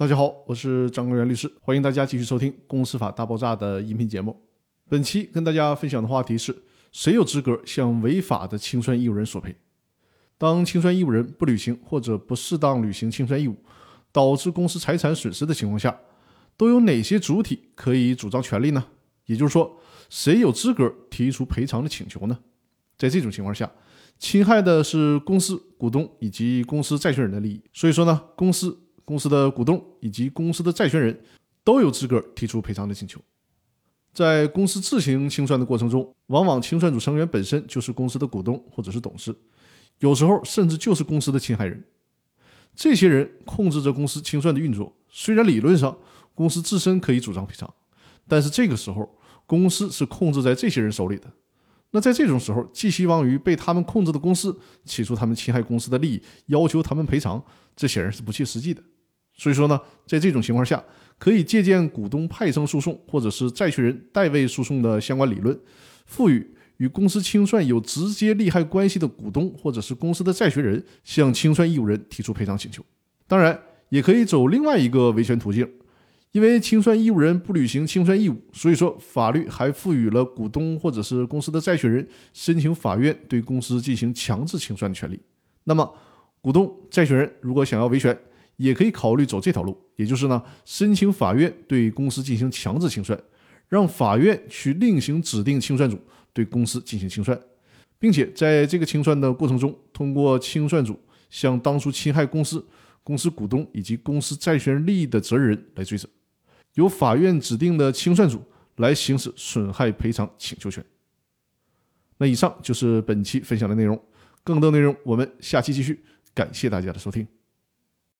大家好，我是张国元律师，欢迎大家继续收听《公司法大爆炸》的音频节目。本期跟大家分享的话题是：谁有资格向违法的清算义务人索赔？当清算义务人不履行或者不适当履行清算义务，导致公司财产损失的情况下，都有哪些主体可以主张权利呢？也就是说，谁有资格提出赔偿的请求呢？在这种情况下，侵害的是公司股东以及公司债权人的利益，所以说呢，公司、公司的股东以及公司的债权人都有资格提出赔偿的请求。在公司自行清算的过程中，往往清算组成员本身就是公司的股东或者是董事，有时候甚至就是公司的侵害人。这些人控制着公司清算的运作，虽然理论上公司自身可以主张赔偿，但是这个时候。公司是控制在这些人手里的，那在这种时候，寄希望于被他们控制的公司起诉他们侵害公司的利益，要求他们赔偿，这显然是不切实际的。所以说呢，在这种情况下，可以借鉴股东派生诉讼或者是债权人代位诉讼的相关理论，赋予与公司清算有直接利害关系的股东或者是公司的债权人向清算义务人提出赔偿请求。当然，也可以走另外一个维权途径。因为清算义务人不履行清算义务，所以说法律还赋予了股东或者是公司的债权人申请法院对公司进行强制清算的权利。那么，股东、债权人如果想要维权，也可以考虑走这条路，也就是呢，申请法院对公司进行强制清算，让法院去另行指定清算组对公司进行清算，并且在这个清算的过程中，通过清算组向当初侵害公司、公司股东以及公司债权人利益的责任人来追责。由法院指定的清算组来行使损害赔偿请求权。那以上就是本期分享的内容，更多内容我们下期继续。感谢大家的收听。